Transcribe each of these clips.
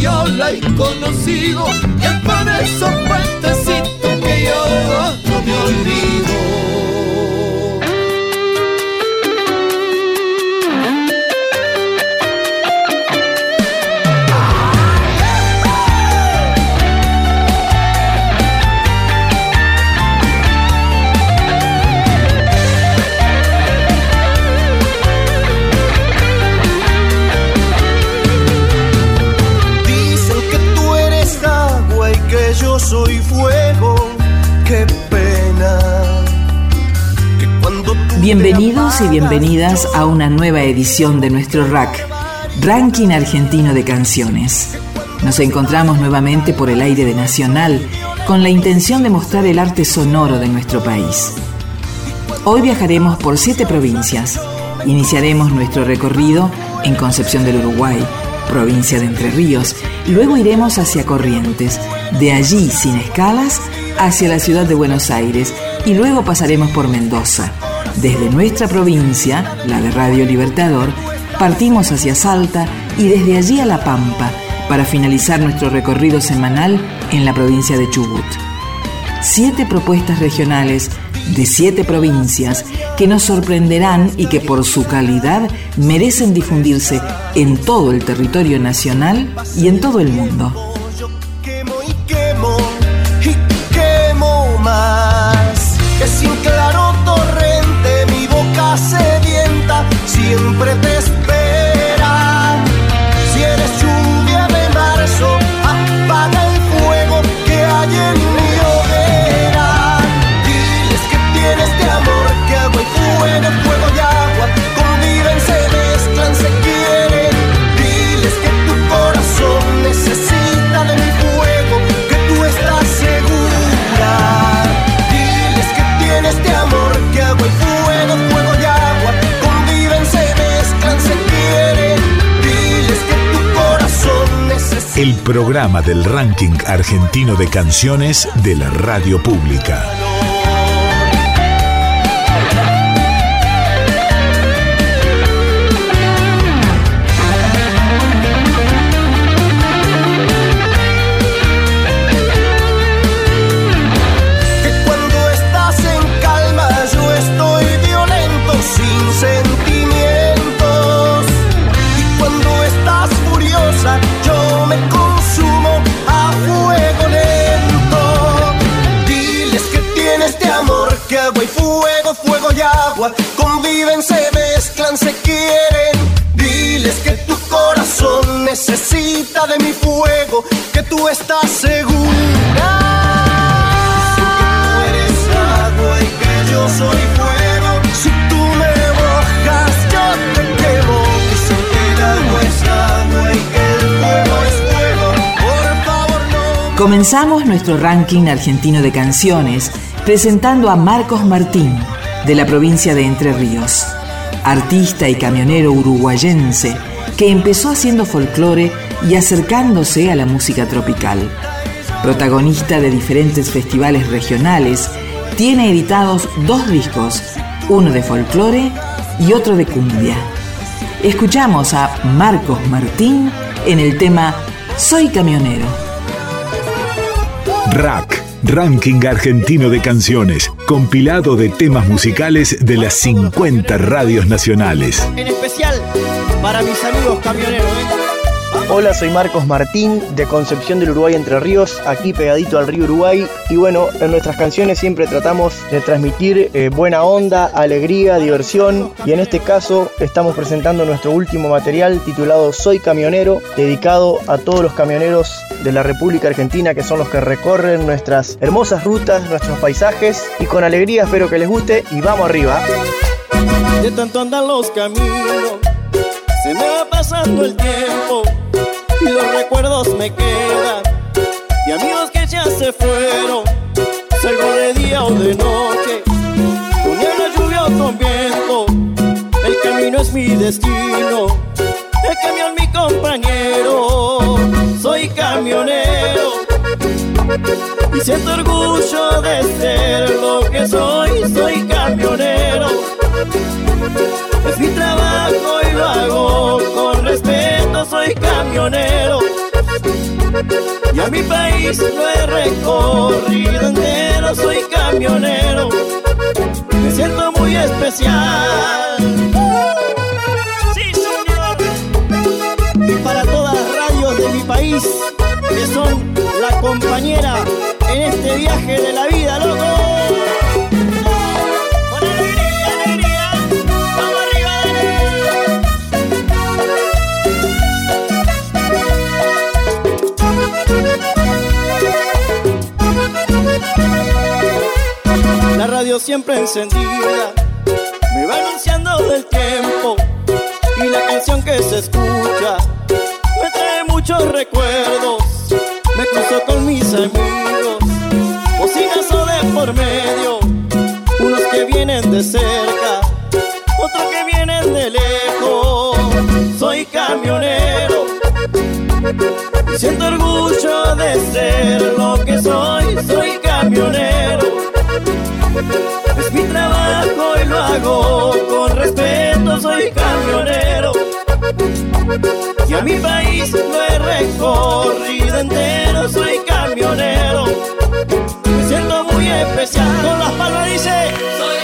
donde yo la he conocido, y es por esos puentecitos que yo no me olvido. Bienvenidos y bienvenidas a una nueva edición de nuestro RAC, Ranking Argentino de Canciones. Nos encontramos nuevamente por el aire de Nacional con la intención de mostrar el arte sonoro de nuestro país. Hoy viajaremos por siete provincias. Iniciaremos nuestro recorrido en Concepción del Uruguay, provincia de Entre Ríos, luego iremos hacia Corrientes, de allí sin escalas hacia la ciudad de Buenos Aires y luego pasaremos por Mendoza. Desde nuestra provincia, la de Radio Libertador, partimos hacia Salta y desde allí a La Pampa para finalizar nuestro recorrido semanal en la provincia de Chubut siete propuestas regionales de siete provincias que nos sorprenderán y que por su calidad merecen difundirse en todo el territorio nacional y en todo el mundo. Siempre te programa del ranking argentino de canciones de la radio pública. Agua Conviven, se mezclan, se quieren Diles que tu corazón necesita de mi fuego Que tú estás segura tú eres agua y que yo soy fuego. Si tú me mojas, yo te quemo. Dicen que el agua es agua y que el fuego es fuego. Por favor, no me Comenzamos nuestro ranking argentino de canciones presentando a Marcos Martín, de la provincia de Entre Ríos, artista y camionero uruguayense que empezó haciendo folclore y acercándose a la música tropical. Protagonista de diferentes festivales regionales, tiene editados dos discos, uno de folclore y otro de cumbia. Escuchamos a Marcos Martín en el tema Soy camionero. Rack, ranking argentino de canciones, compilado de temas musicales de las 50 radios nacionales. En especial para mis amigos camioneros. ¿eh? Hola, soy Marcos Martín de Concepción del Uruguay Entre Ríos, aquí pegadito al río Uruguay. Y bueno, en nuestras canciones siempre tratamos de transmitir eh, buena onda, alegría, diversión. Y en este caso estamos presentando nuestro último material titulado Soy Camionero, dedicado a todos los camioneros de la República Argentina que son los que recorren nuestras hermosas rutas, nuestros paisajes. Y con alegría espero que les guste y vamos arriba. De tanto andar los caminos, se me va pasando el tiempo los recuerdos me quedan. Y amigos que ya se fueron, salgo de día o de noche, con la lluvia o con viento, el camino es mi destino, el camión mi compañero, soy camionero. Y siento orgullo de ser lo que soy, soy camionero. Es mi trabajo y lo hago con respeto, soy camionero. Y a mi país lo he recorrido entero, soy camionero. Me siento muy especial. Sí, señor. Y para todas las radios de mi país, que son la compañera en este viaje de la vida, loco. La radio siempre encendida me va anunciando del tiempo y la canción que se escucha me trae muchos recuerdos. Me cruzo con mis amigos, bocinazo de por medio, unos que vienen de cerca, otros que vienen de lejos. Soy camionero siento orgullo de ser lo que soy, soy camionero. Es mi trabajo y lo hago con respeto, soy camionero. Y a mi país lo he recorrido entero, soy camionero. Me siento muy especial, con las palmas dice, soy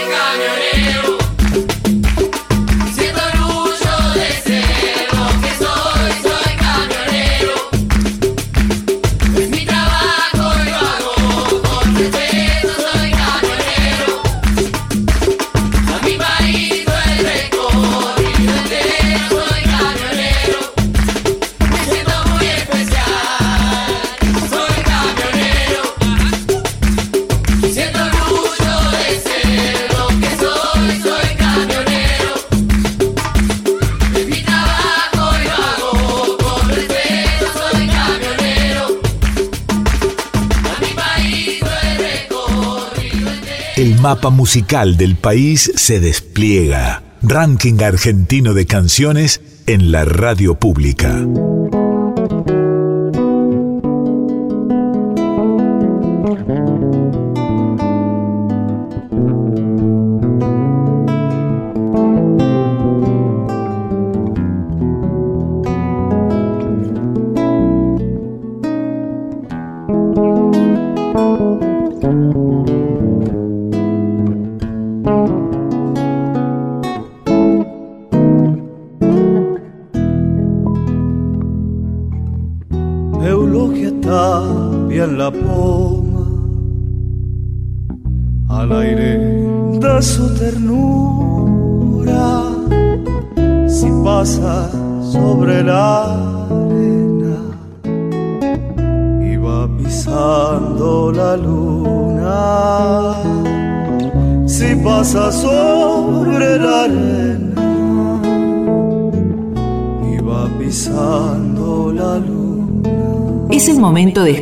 mapa musical del país se despliega. Ranking argentino de canciones en la radio pública.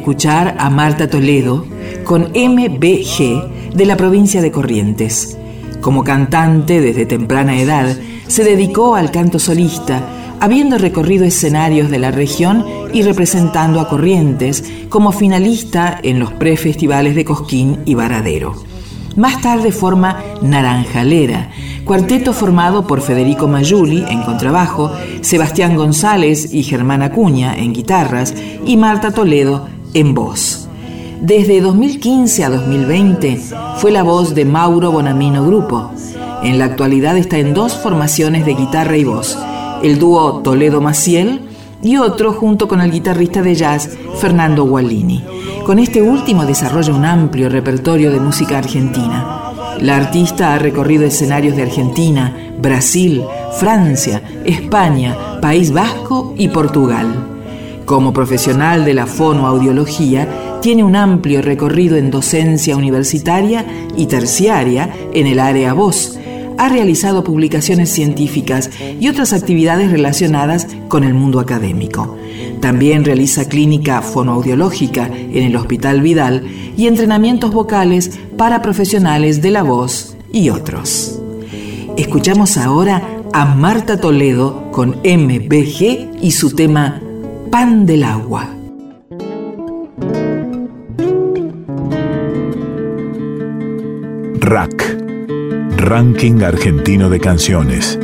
Escuchar a Marta Toledo con MBG de la provincia de Corrientes. Como cantante desde temprana edad, se dedicó al canto solista, habiendo recorrido escenarios de la región y representando a Corrientes como finalista en los prefestivales de Cosquín y Varadero. Más tarde forma Naranjalera, cuarteto formado por Federico Mayuli en contrabajo, Sebastián González y Germán Acuña en guitarras y Marta Toledo en voz. Desde 2015 a 2020 fue la voz de Mauro Bonamino Grupo. En la actualidad está en dos formaciones de guitarra y voz, el dúo Toledo Maciel y otro junto con el guitarrista de jazz Fernando Guallini. Con este último desarrolla un amplio repertorio de música argentina. La artista ha recorrido escenarios de Argentina, Brasil, Francia, España, País Vasco y Portugal. Como profesional de la fonoaudiología, tiene un amplio recorrido en docencia universitaria y terciaria en el área voz. Ha realizado publicaciones científicas y otras actividades relacionadas con el mundo académico. También realiza clínica fonoaudiológica en el Hospital Vidal y entrenamientos vocales para profesionales de la voz y otros. Escuchamos ahora a Marta Toledo con MBG y su tema Pan del Agua. Rack, Ranking Argentino de Canciones.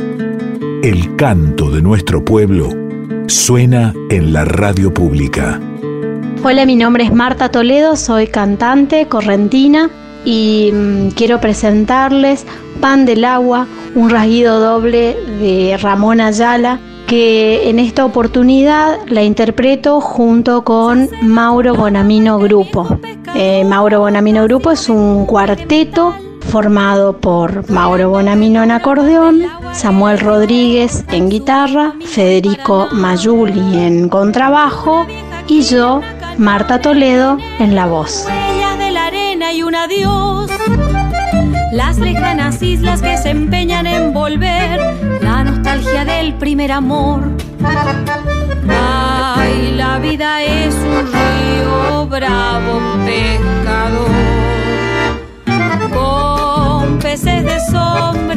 El canto de nuestro pueblo suena en la radio pública. Hola, mi nombre es Marta Toledo, soy cantante correntina y mm, quiero presentarles Pan del Agua, un rasguido doble de Ramón Ayala, que en esta oportunidad la interpreto junto con Mauro Bonamino Grupo. Eh, Mauro Bonamino Grupo es un cuarteto formado por Mauro Bonamino en acordeón, Samuel Rodríguez en guitarra, Federico Mayuli en contrabajo y yo, Marta Toledo, en la voz. Las lejanas islas que se empeñan en volver, la nostalgia del primer amor. Ay, la vida es un río bravo, pescador, con peces de sombra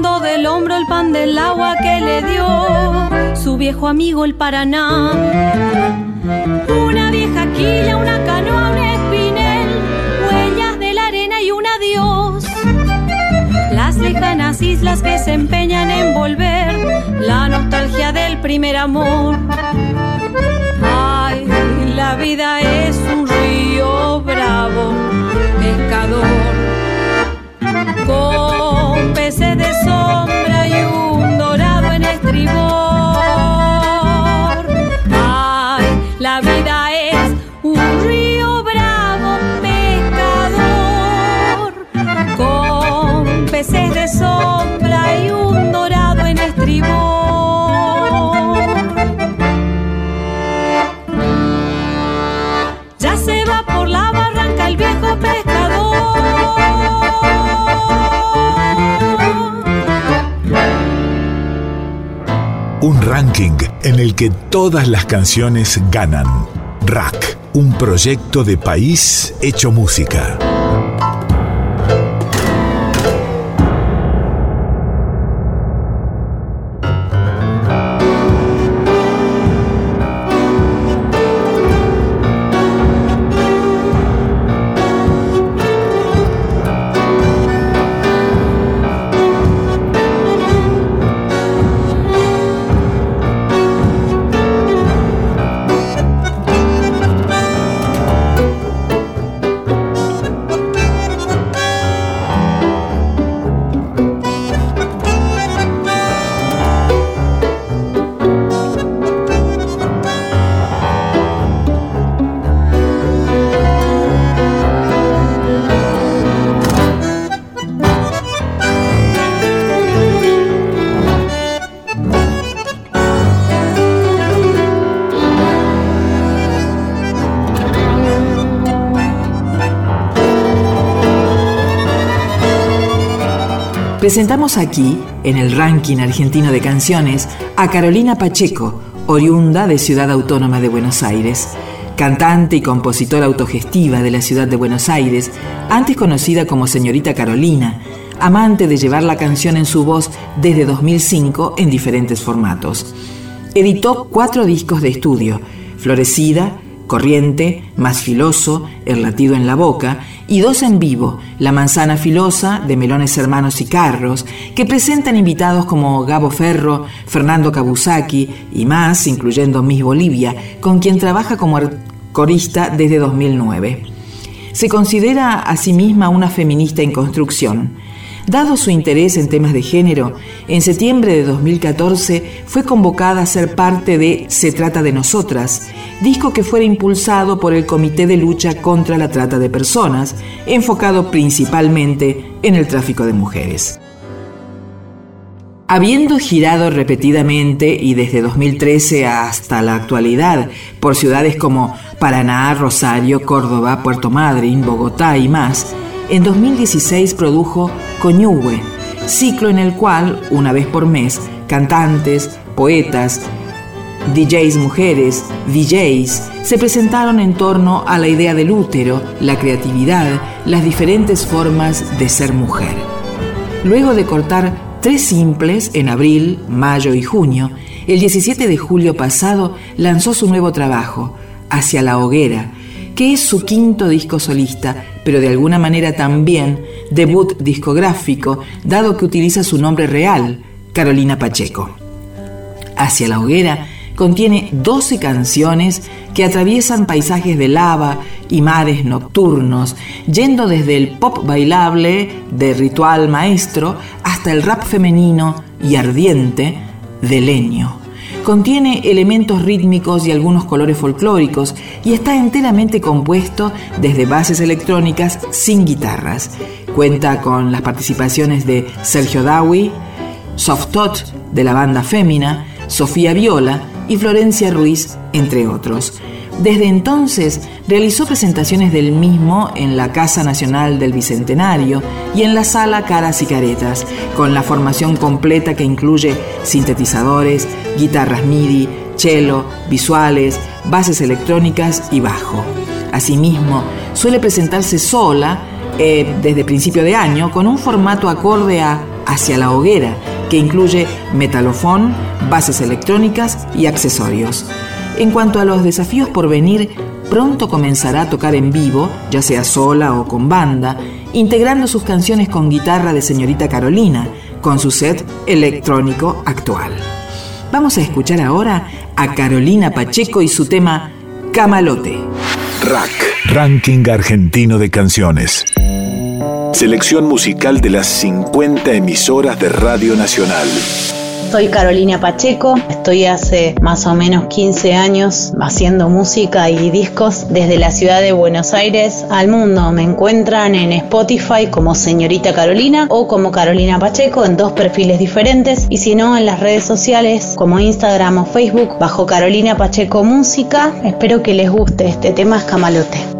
del hombro el pan del agua que le dio su viejo amigo el Paraná. Una vieja quilla, una canoa, un espinel, huellas de la arena y un adiós. Las lejanas islas que se empeñan en volver, la nostalgia del primer amor la vida es un río bravo, pescador, con peces de sombra y un dorado en estribor. Ranking en el que todas las canciones ganan. Rack, un proyecto de país hecho música. Presentamos aquí, en el ranking argentino de canciones, a Carolina Pacheco, oriunda de Ciudad Autónoma de Buenos Aires, cantante y compositora autogestiva de la ciudad de Buenos Aires, antes conocida como señorita Carolina, amante de llevar la canción en su voz desde 2005 en diferentes formatos. Editó cuatro discos de estudio, Florecida, Corriente, Más Filoso, El latido en la boca, y dos en vivo, La manzana filosa, de Melones Hermanos y Carros, que presentan invitados como Gabo Ferro, Fernando Kabusaki y más, incluyendo Miss Bolivia, con quien trabaja como corista desde 2009. Se considera a sí misma una feminista en construcción Dado su interés en temas de género, en septiembre de 2014 fue convocada a ser parte de Se trata de nosotras, disco que fuera impulsado por el Comité de Lucha contra la Trata de Personas, enfocado principalmente en el tráfico de mujeres. Habiendo girado repetidamente y desde 2013 hasta la actualidad por ciudades como Paraná, Rosario, Córdoba, Puerto Madryn, Bogotá y más, en 2016 produjo Coñuhue, ciclo en el cual, una vez por mes, cantantes, poetas, DJs mujeres, DJs, se presentaron en torno a la idea del útero, la creatividad, las diferentes formas de ser mujer. Luego de cortar tres simples en abril, mayo y junio, el 17 de julio pasado lanzó su nuevo trabajo, Hacia la Hoguera, que es su quinto disco solista, pero de alguna manera también debut discográfico, dado que utiliza su nombre real, Carolina Pacheco. Hacia la hoguera contiene 12 canciones que atraviesan paisajes de lava y mares nocturnos, yendo desde el pop bailable de ritual maestro hasta el rap femenino y ardiente de leño. Contiene elementos rítmicos y algunos colores folclóricos y está enteramente compuesto desde bases electrónicas sin guitarras. Cuenta con las participaciones de Sergio Dawi, Soft Tot de la banda Fémina, Sofía Viola y Florencia Ruiz, entre otros. Desde entonces realizó presentaciones del mismo en la Casa Nacional del Bicentenario y en la Sala Caras y Caretas, con la formación completa que incluye sintetizadores, guitarras MIDI, cello, visuales, bases electrónicas y bajo. Asimismo, suele presentarse sola eh, desde principio de año con un formato acorde a Hacia la Hoguera, que incluye metalofón, bases electrónicas y accesorios. En cuanto a los desafíos por venir, pronto comenzará a tocar en vivo, ya sea sola o con banda, integrando sus canciones con guitarra de señorita Carolina, con su set electrónico actual. Vamos a escuchar ahora a Carolina Pacheco y su tema Camalote. Rack, Ranking Argentino de Canciones. Selección musical de las 50 emisoras de Radio Nacional. Soy Carolina Pacheco, estoy hace más o menos 15 años haciendo música y discos desde la ciudad de Buenos Aires al mundo. Me encuentran en Spotify como Señorita Carolina o como Carolina Pacheco en dos perfiles diferentes y si no en las redes sociales como Instagram o Facebook bajo Carolina Pacheco Música. Espero que les guste, este tema es Camalote.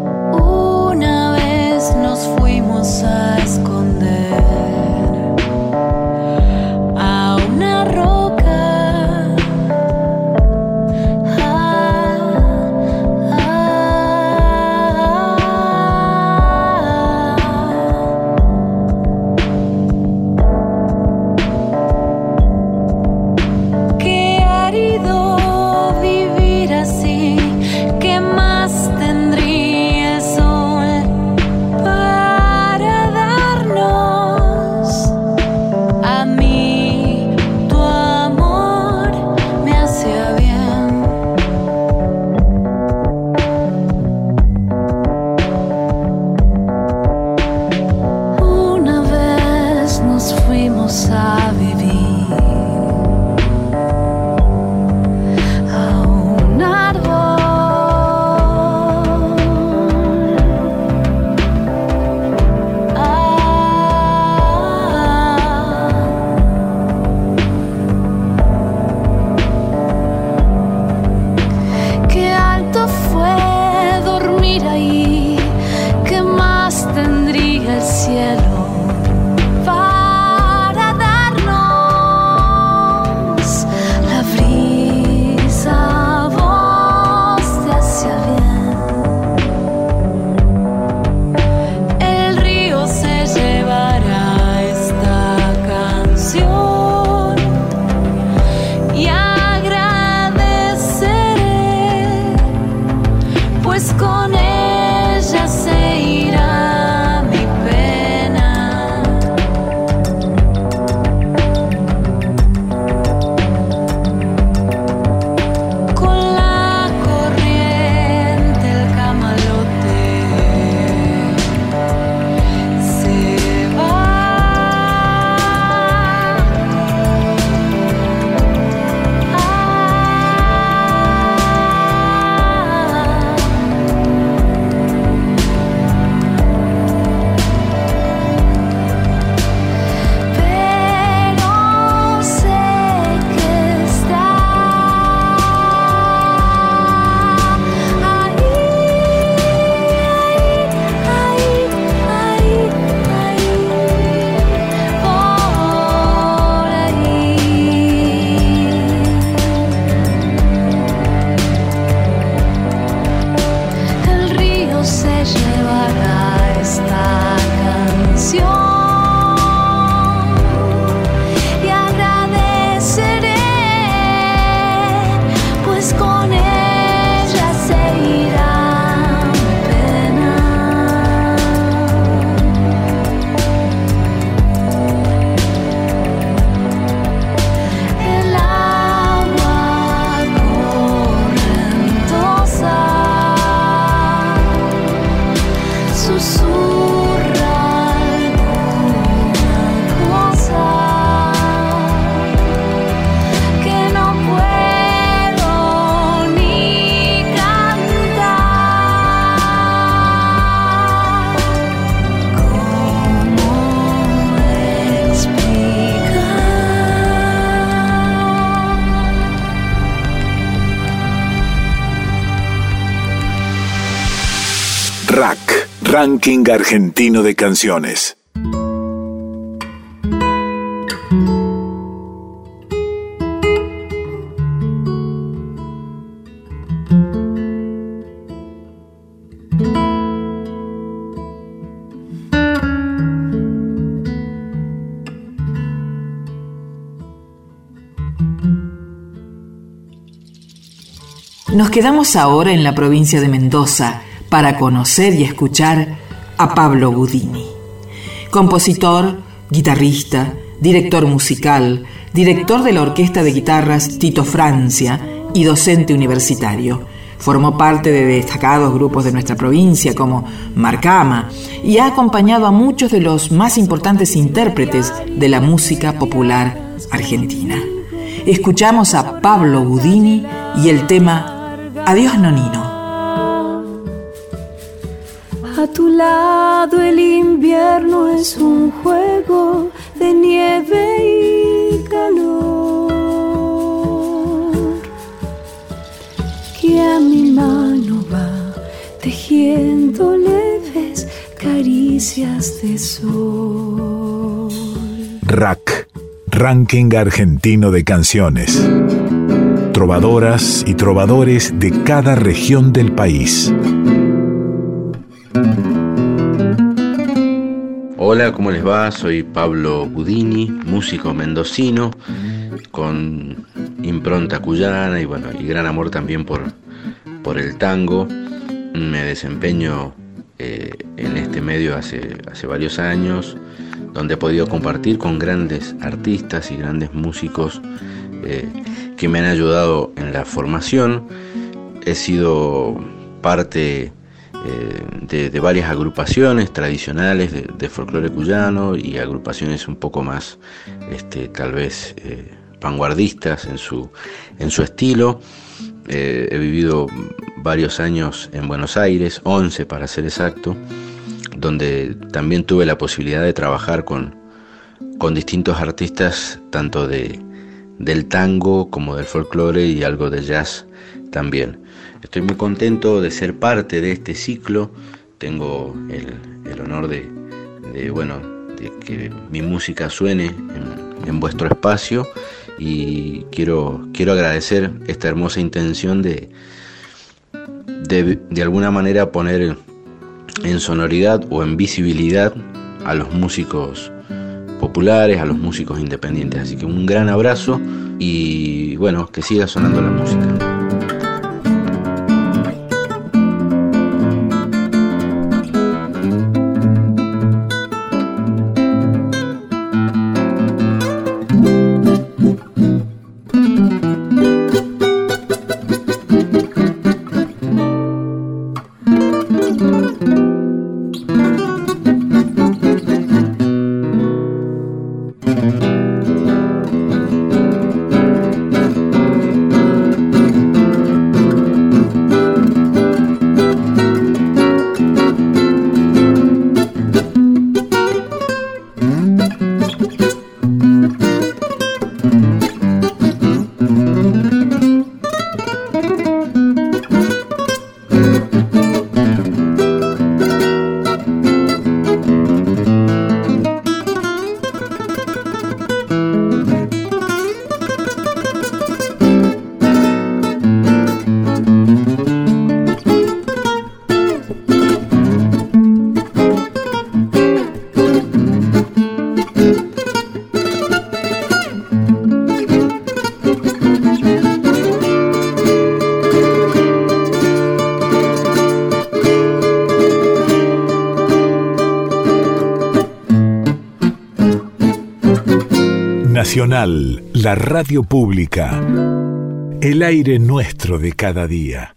Ranking argentino de canciones. Nos quedamos ahora en la provincia de Mendoza para conocer y escuchar a Pablo Budini. Compositor, guitarrista, director musical, director de la Orquesta de Guitarras Tito Francia y docente universitario. Formó parte de destacados grupos de nuestra provincia como Marcama y ha acompañado a muchos de los más importantes intérpretes de la música popular argentina. Escuchamos a Pablo Budini y el tema Adiós, Nonino. A tu lado el invierno es un juego de nieve y calor que a mi mano va tejiendo leves caricias de sol. Rack, Ranking Argentino de Canciones trovadoras y trovadores de cada región del país. Hola, ¿cómo les va? Soy Pablo Budini, músico mendocino, con impronta cuyana y bueno, y gran amor también por, por el tango. Me desempeño eh, en este medio hace, hace varios años, donde he podido compartir con grandes artistas y grandes músicos eh, que me han ayudado en la formación. He sido parte eh, de, varias agrupaciones tradicionales de, folclore cuyano y agrupaciones un poco más, este, tal vez, eh, vanguardistas en su, en su estilo. Eh, he vivido varios años en Buenos Aires, 11 para ser exacto, donde también tuve la posibilidad de trabajar con, con distintos artistas, tanto de, del tango como del folclore y algo de jazz también. Estoy muy contento de ser parte de este ciclo. Tengo el, honor de, bueno, de que mi música suene en, vuestro espacio y quiero, quiero agradecer esta hermosa intención de, de, de alguna manera poner en sonoridad o en visibilidad a los músicos populares, a los músicos independientes. Así que un gran abrazo y bueno, que siga sonando la música. La radio pública, el aire nuestro de cada día.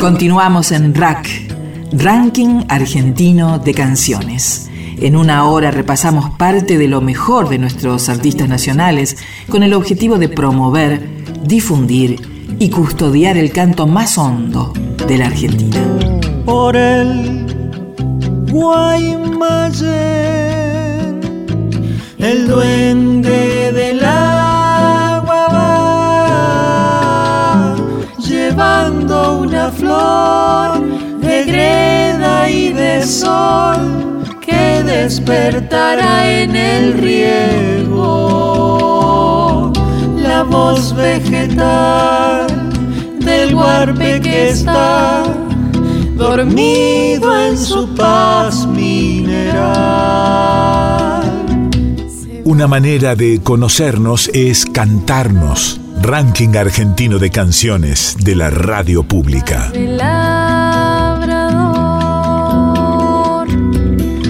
Continuamos en RAC, Ranking Argentino de Canciones. En una hora repasamos parte de lo mejor de nuestros artistas nacionales con el objetivo de promover, difundir y custodiar el canto más hondo de la Argentina. Por el Guaymallén, el duende del agua va llevando una flor de greda y de sol que despertará en el riego la voz vegetal del guarpe que está dormido en su paz mineral. Una manera de conocernos es cantarnos. Ranking argentino de canciones de la radio pública. El labrador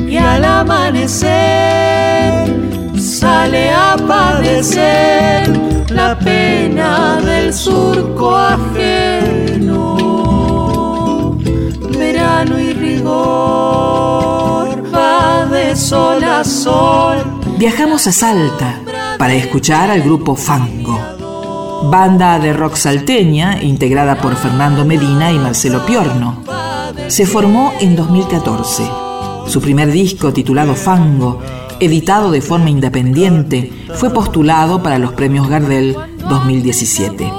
y al amanecer sale a padecer la pena del surco ajeno. Verano y rigor va de sol a sol. Viajamos a Salta para escuchar al grupo Fango, banda de rock salteña integrada por Fernando Medina y Marcelo Piorno. Se formó en 2014. Su primer disco, titulado Fango, editado de forma independiente, fue postulado para los premios Gardel 2017.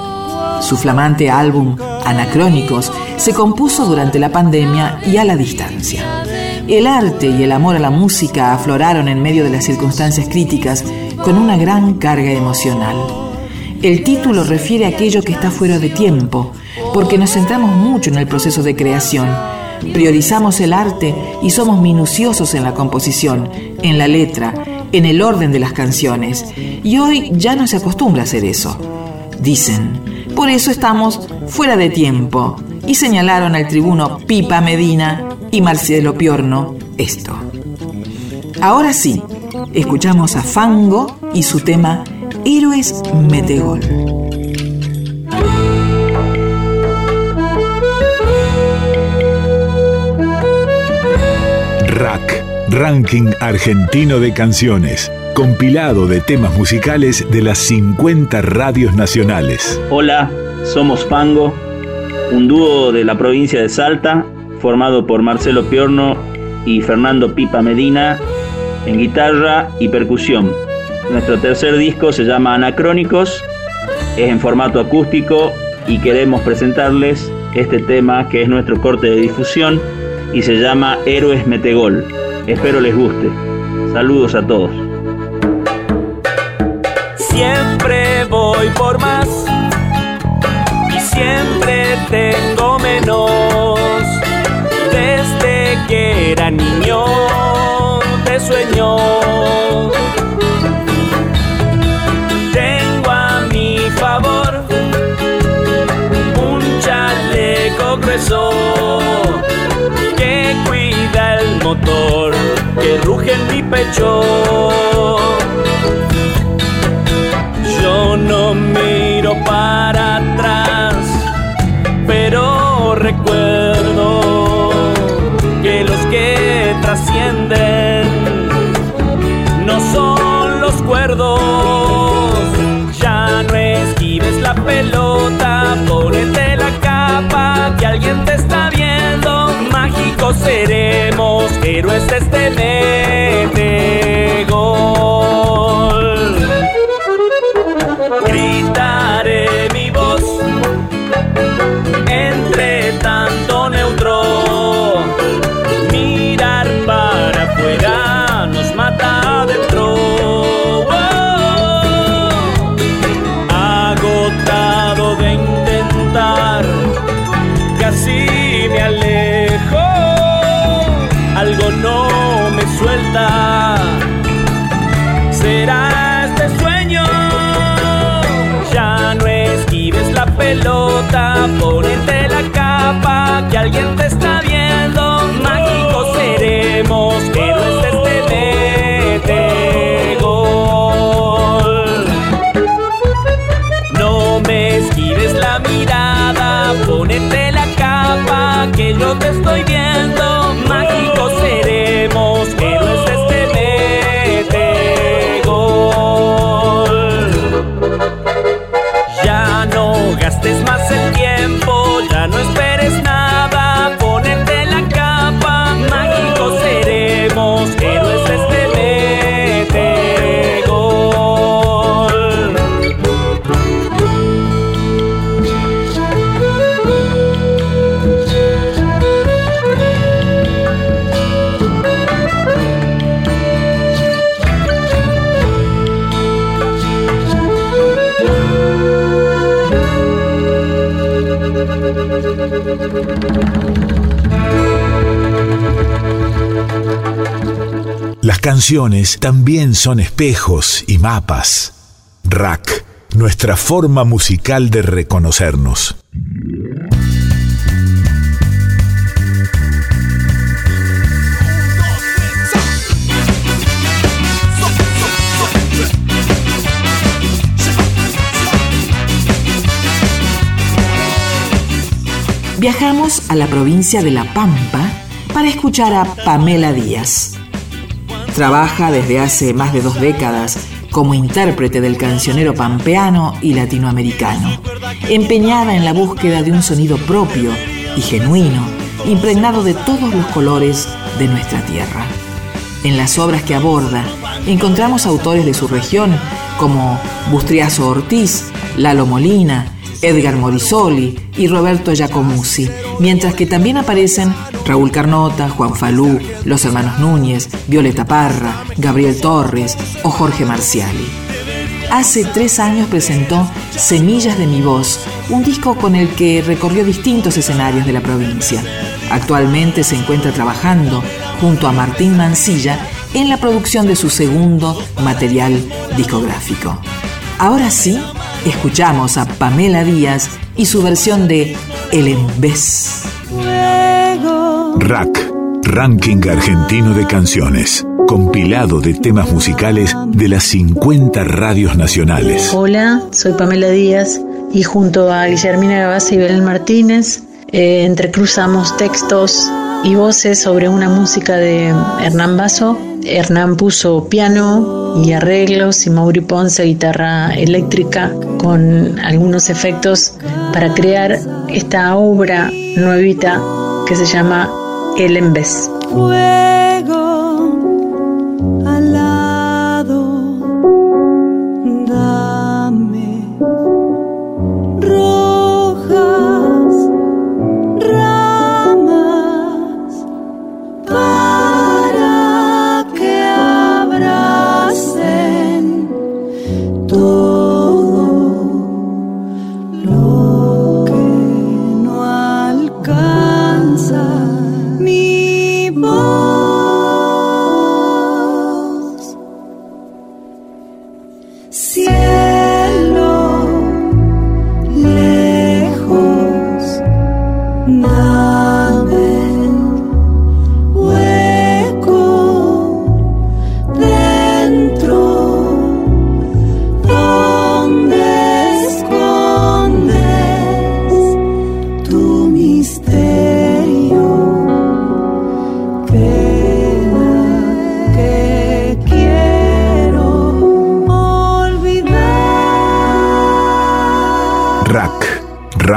Su flamante álbum Anacrónicos se compuso durante la pandemia y a la distancia. El arte y el amor a la música afloraron en medio de las circunstancias críticas con una gran carga emocional. El título refiere a aquello que está fuera de tiempo, porque nos centramos mucho en el proceso de creación, priorizamos el arte y somos minuciosos en la composición, en la letra, en el orden de las canciones, y hoy ya no se acostumbra a hacer eso. Dicen, por eso estamos fuera de tiempo, y señalaron al tribuno Pipa Medina y Marcelo Piorno esto. Ahora sí, escuchamos a Fango y su tema Héroes Metegol. Rack, Ranking Argentino de Canciones, compilado de temas musicales de las 50 radios nacionales. Hola, somos Fango, un dúo de la provincia de Salta, formado por Marcelo Piorno y Fernando Pipa Medina en guitarra y percusión. Nuestro tercer disco se llama Anacrónicos, es en formato acústico y queremos presentarles este tema que es nuestro corte de difusión y se llama Héroes Metegol. Espero les guste. Saludos a todos. Siempre voy por más y siempre tengo menos. Desde que era niño te sueño. Motor que ruge en mi pecho. Yo no miro para héroes de este mete pelota, ponete la capa, que alguien te también son espejos y mapas. Rack, nuestra forma musical de reconocernos. Viajamos a la provincia de La Pampa para escuchar a Pamela Díaz. Trabaja desde hace más de dos décadas como intérprete del cancionero pampeano y latinoamericano, empeñada en la búsqueda de un sonido propio y genuino, impregnado de todos los colores de nuestra tierra. En las obras que aborda, encontramos autores de su región como Bustriazo Ortiz, Lalo Molina, Edgar Morisoli y Roberto Giacomuzzi, mientras que también aparecen Raúl Carnota, Juan Falú, los hermanos Núñez, Violeta Parra, Gabriel Torres o Jorge Marciali. Hace tres años presentó Semillas de mi voz, un disco con el que recorrió distintos escenarios de la provincia. Actualmente se encuentra trabajando junto a Martín Mancilla en la producción de su segundo material discográfico. Ahora sí, escuchamos a Pamela Díaz y su versión de El Embés. Rack, Ranking Argentino de Canciones, compilado de temas musicales de las 50 radios nacionales. Hola, soy Pamela Díaz y junto a Guillermina Gabasa y Belén Martínez eh, entrecruzamos textos y voces sobre una música de Hernán Basso. Hernán puso piano y arreglos y Mauri Ponce guitarra eléctrica con algunos efectos para crear esta obra nuevita que se llama El Embés.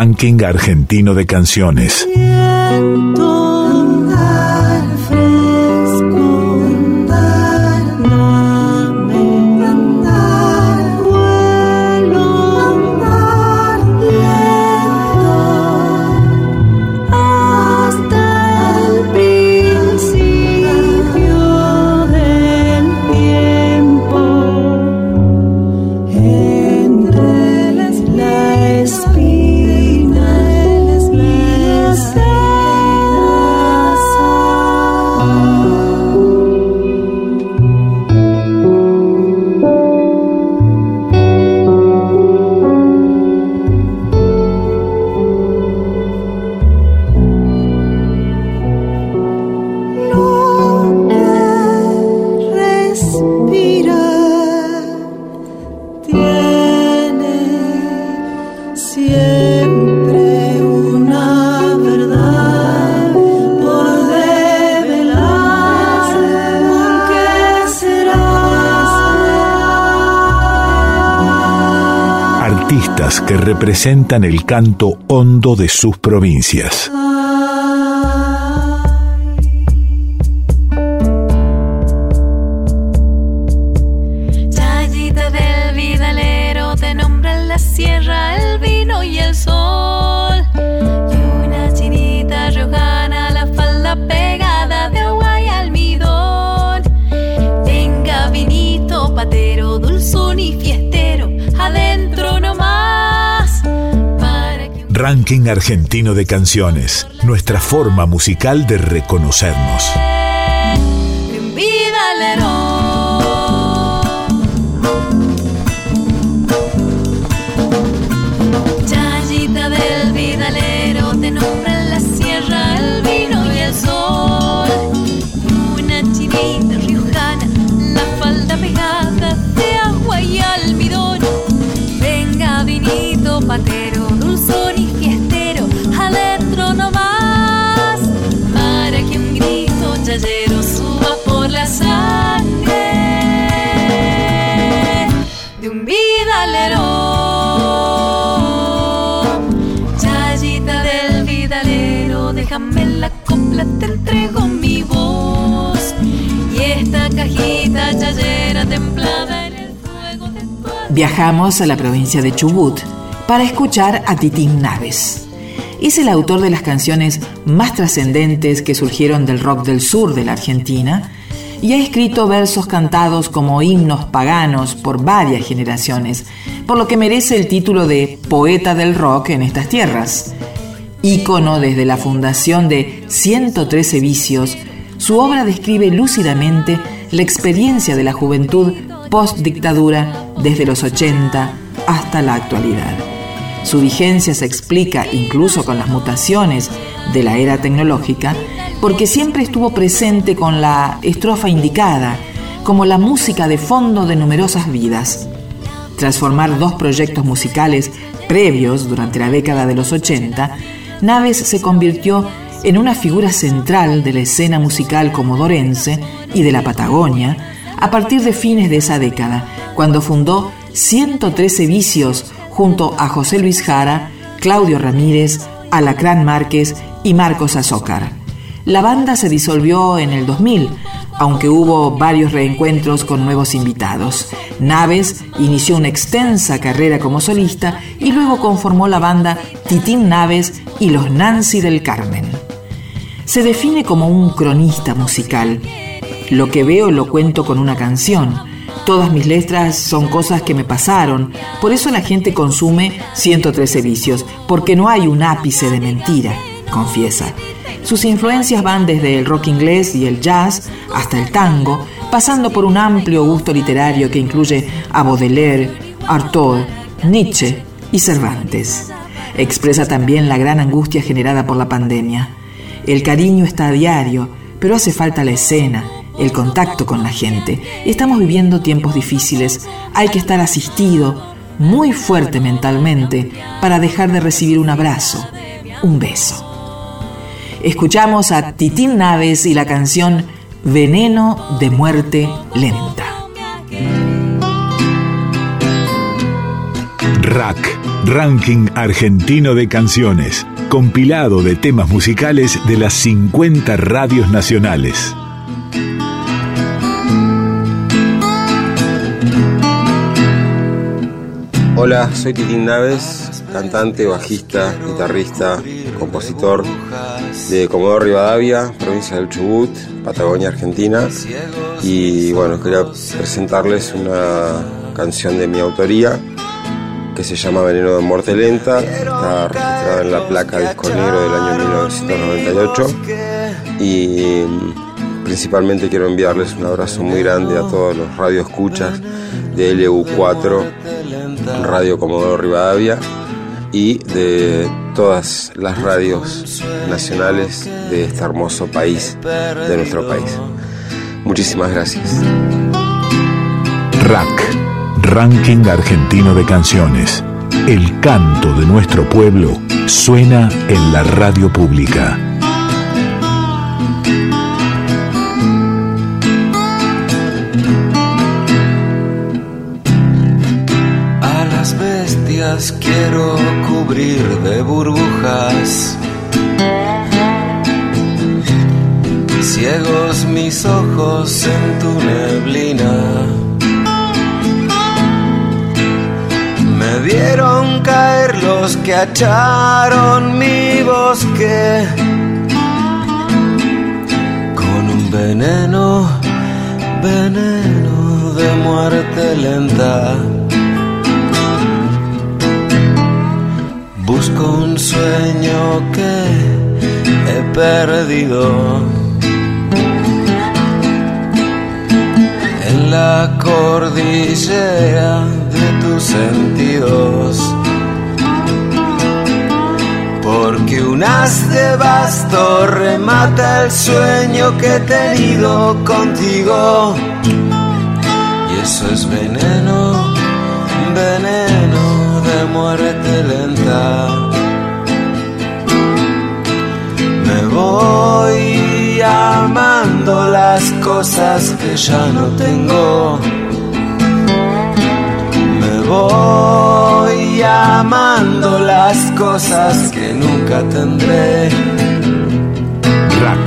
Ranking argentino de canciones. Representan el canto hondo de sus provincias. Ranking Argentino de Canciones. nuestra forma musical de reconocernos. Viajamos a la provincia de Chubut para escuchar a Titín Naves. Es el autor de las canciones más trascendentes que surgieron del rock del sur de la Argentina y ha escrito versos cantados como himnos paganos por varias generaciones, por lo que merece el título de poeta del rock en estas tierras. Ícono desde la fundación de 113 vicios, su obra describe lúcidamente la experiencia de la juventud post-dictadura desde los 80 hasta la actualidad. Su vigencia se explica incluso con las mutaciones de la era tecnológica porque siempre estuvo presente con la estrofa indicada como la música de fondo de numerosas vidas. Tras formar dos proyectos musicales previos durante la década de los 80, Naves se convirtió en una figura central de la escena musical comodorense y de la Patagonia a partir de fines de esa década, cuando fundó 113 Vicios junto a José Luis Jara, Claudio Ramírez, Alacrán Márquez y Marcos Azócar. La banda se disolvió en el 2000, aunque hubo varios reencuentros con nuevos invitados. Naves inició una extensa carrera como solista y luego conformó la banda Titín Naves y los Nancy del Carmen. Se define como un cronista musical. Lo que veo lo cuento con una canción. Todas mis letras son cosas que me pasaron, por eso la gente consume 113 vicios, porque no hay un ápice de mentira, confiesa. Sus influencias van desde el rock inglés y el jazz hasta el tango, pasando por un amplio gusto literario que incluye a Baudelaire, Artaud, Nietzsche y Cervantes. Expresa también la gran angustia generada por la pandemia. El cariño está a diario, pero hace falta la escena, el contacto con la gente. Estamos viviendo tiempos difíciles, hay que estar asistido muy fuerte mentalmente para dejar de recibir un abrazo, un beso. Escuchamos a Titín Naves y la canción Veneno de Muerte Lenta. Rack, Ranking Argentino de Canciones, compilado de temas musicales de las 50 radios nacionales. Hola, soy Titín Naves, cantante, bajista, guitarrista, compositor de Comodoro Rivadavia, provincia del Chubut, Patagonia, Argentina. Y bueno, quería presentarles una canción de mi autoría que se llama Veneno de Muerte Lenta. Está registrada en la placa Disco Negro del año 1998. Y principalmente quiero enviarles un abrazo muy grande a todos los radioescuchas de LU4, Radio Comodoro Rivadavia y de todas las radios nacionales de este hermoso país, de nuestro país. Muchísimas gracias. Rack, Ranking Argentino de Canciones. El canto de nuestro pueblo suena en la radio pública. quiero cubrir de burbujas. Ciegos mis ojos en tu neblina. Me vieron caer los que acharon mi bosque con un veneno, veneno de muerte lenta. Busco un sueño que he perdido. En la cordillera de tus sentidos. Porque un as de basto remata el sueño que he tenido contigo. Y eso es veneno, veneno de muerte lenta. Me voy amando las cosas que ya no tengo. Voy amando las cosas que nunca tendré. Rack,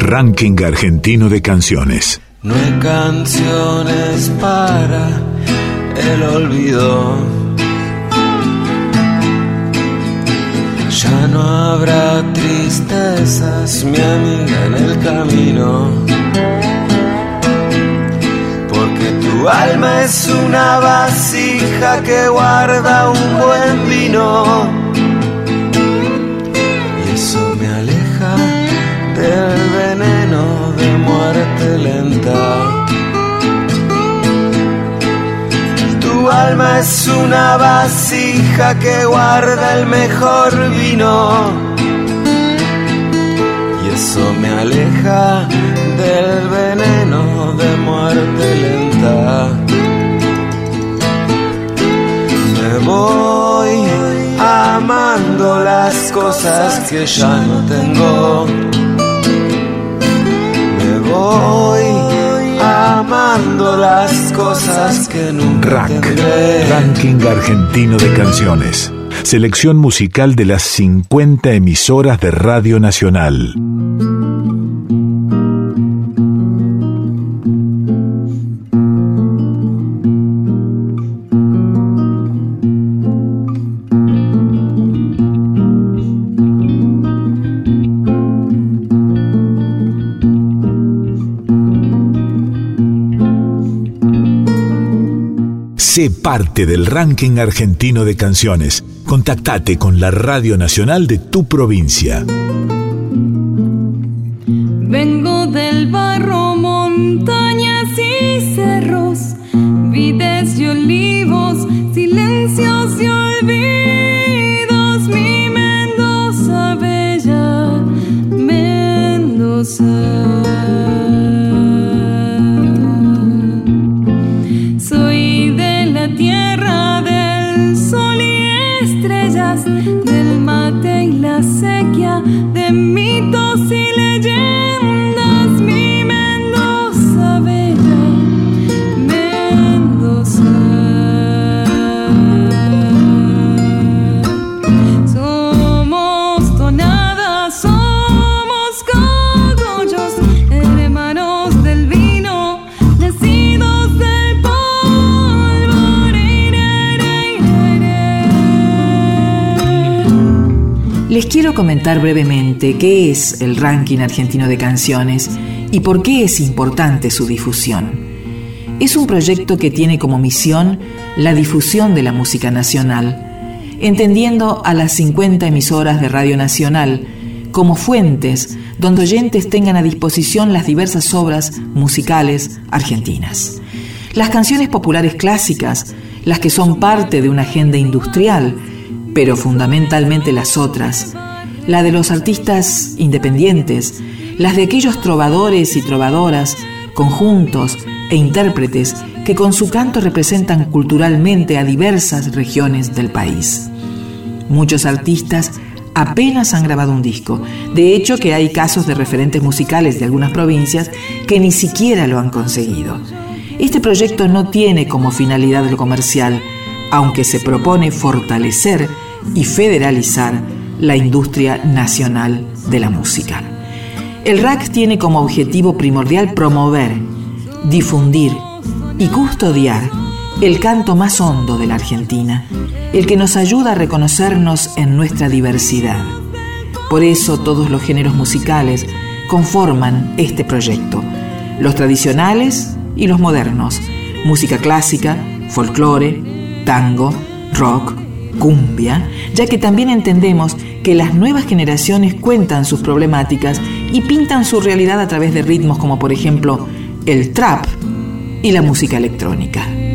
Ranking Argentino de Canciones. No hay canciones para el olvido. Ya no habrá tristezas, mi amiga, en el camino. Tu alma es una vasija que guarda un buen vino. Y eso me aleja del veneno de muerte lenta. Tu alma es una vasija que guarda el mejor vino. Y eso me aleja del que ya no tengo. Me voy amando las cosas que nunca Rack, tendré. Ranking Argentino de Canciones. Selección musical de las 50 emisoras de Radio Nacional. Parte del ranking argentino de canciones. Contactate con la Radio Nacional de tu provincia. Quiero comentar brevemente qué es el ranking argentino de canciones y por qué es importante su difusión. Es un proyecto que tiene como misión la difusión de la música nacional, entendiendo a las 50 emisoras de Radio Nacional como fuentes donde oyentes tengan a disposición las diversas obras musicales argentinas. Las canciones populares clásicas, las que son parte de una agenda industrial, pero fundamentalmente las otras, la de los artistas independientes, las de aquellos trovadores y trovadoras, conjuntos e intérpretes que con su canto representan culturalmente a diversas regiones del país. Muchos artistas apenas han grabado un disco. De hecho, que hay casos de referentes musicales de algunas provincias que ni siquiera lo han conseguido. Este proyecto no tiene como finalidad lo comercial, aunque se propone fortalecer y federalizar la industria nacional de la música. El RAC tiene como objetivo primordial promover, difundir y custodiar el canto más hondo de la Argentina, el que nos ayuda a reconocernos en nuestra diversidad. Por eso todos los géneros musicales conforman este proyecto, los tradicionales y los modernos, música clásica, folclore, tango, rock, cumbia, ya que también entendemos que las nuevas generaciones cuentan sus problemáticas y pintan su realidad a través de ritmos como por ejemplo el trap y la música electrónica.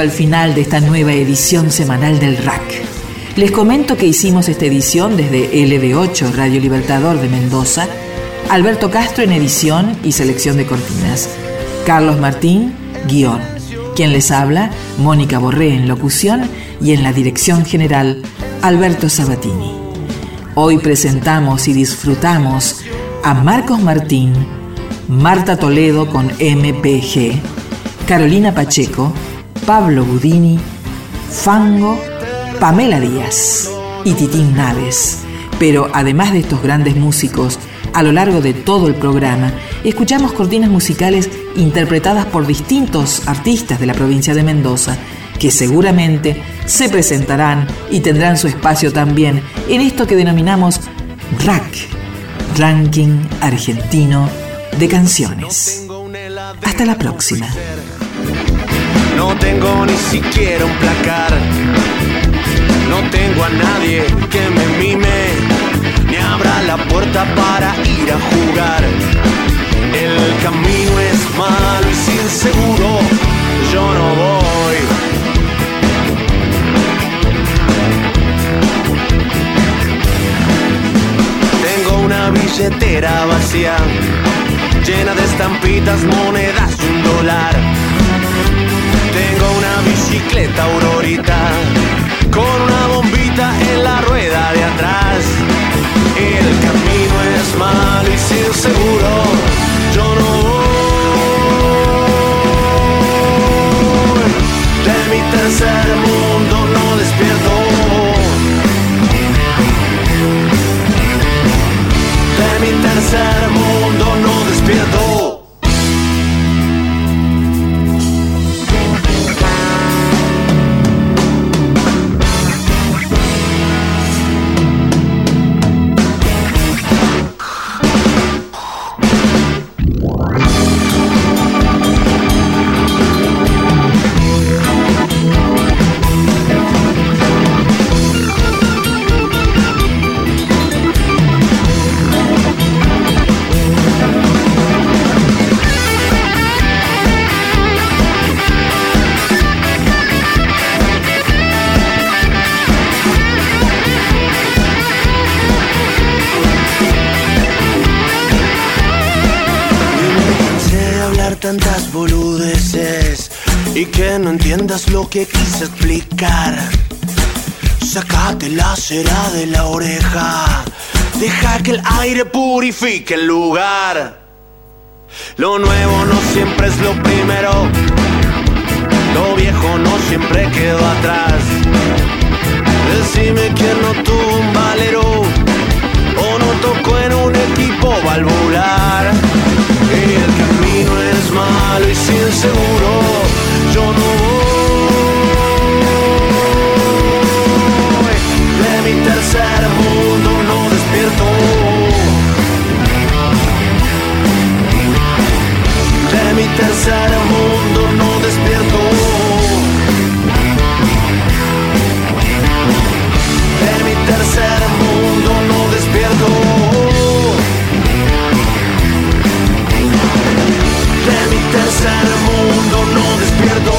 Al final de esta nueva edición semanal del RAC. Les comento que hicimos esta edición desde LB8, Radio Libertador de Mendoza, Alberto Castro en edición y selección de cortinas, Carlos Martín, guion. Quien les habla, Mónica Borré en locución y en la dirección general, Alberto Sabatini. Hoy presentamos y disfrutamos a Marcos Martín, Marta Toledo con MPG, Carolina Pacheco, Pablo Budini, Fango, Pamela Díaz y Titín Naves. Pero además de estos grandes músicos, a lo largo de todo el programa, escuchamos cortinas musicales interpretadas por distintos artistas de la provincia de Mendoza, que seguramente se presentarán y tendrán su espacio también en esto que denominamos RAC, Ranking Argentino de Canciones. Hasta la próxima. No tengo ni siquiera un placar. No tengo a nadie que me mime, ni abra la puerta para ir a jugar. El camino es malo y sin seguro, yo no voy. Tengo una billetera vacía, llena de estampitas, monedas y un dólar. Tengo una bicicleta aurorita con una bombita en la rueda de atrás. El camino es malo y sin seguro. Yo no voy de mi tercer mundo, no despierto. De mi tercer mundo no despierto. Que el aire purifique el lugar. Lo nuevo no siempre es lo primero. Lo viejo no siempre quedó atrás. Decime quién no tuvo un valero o no tocó en un equipo valvular. Y el camino es malo y sin seguro. Yo no voy de mi tercer mundo. mi tercer mundo no despierto. En mi tercer mundo no despierto. En mi tercer mundo no despierto.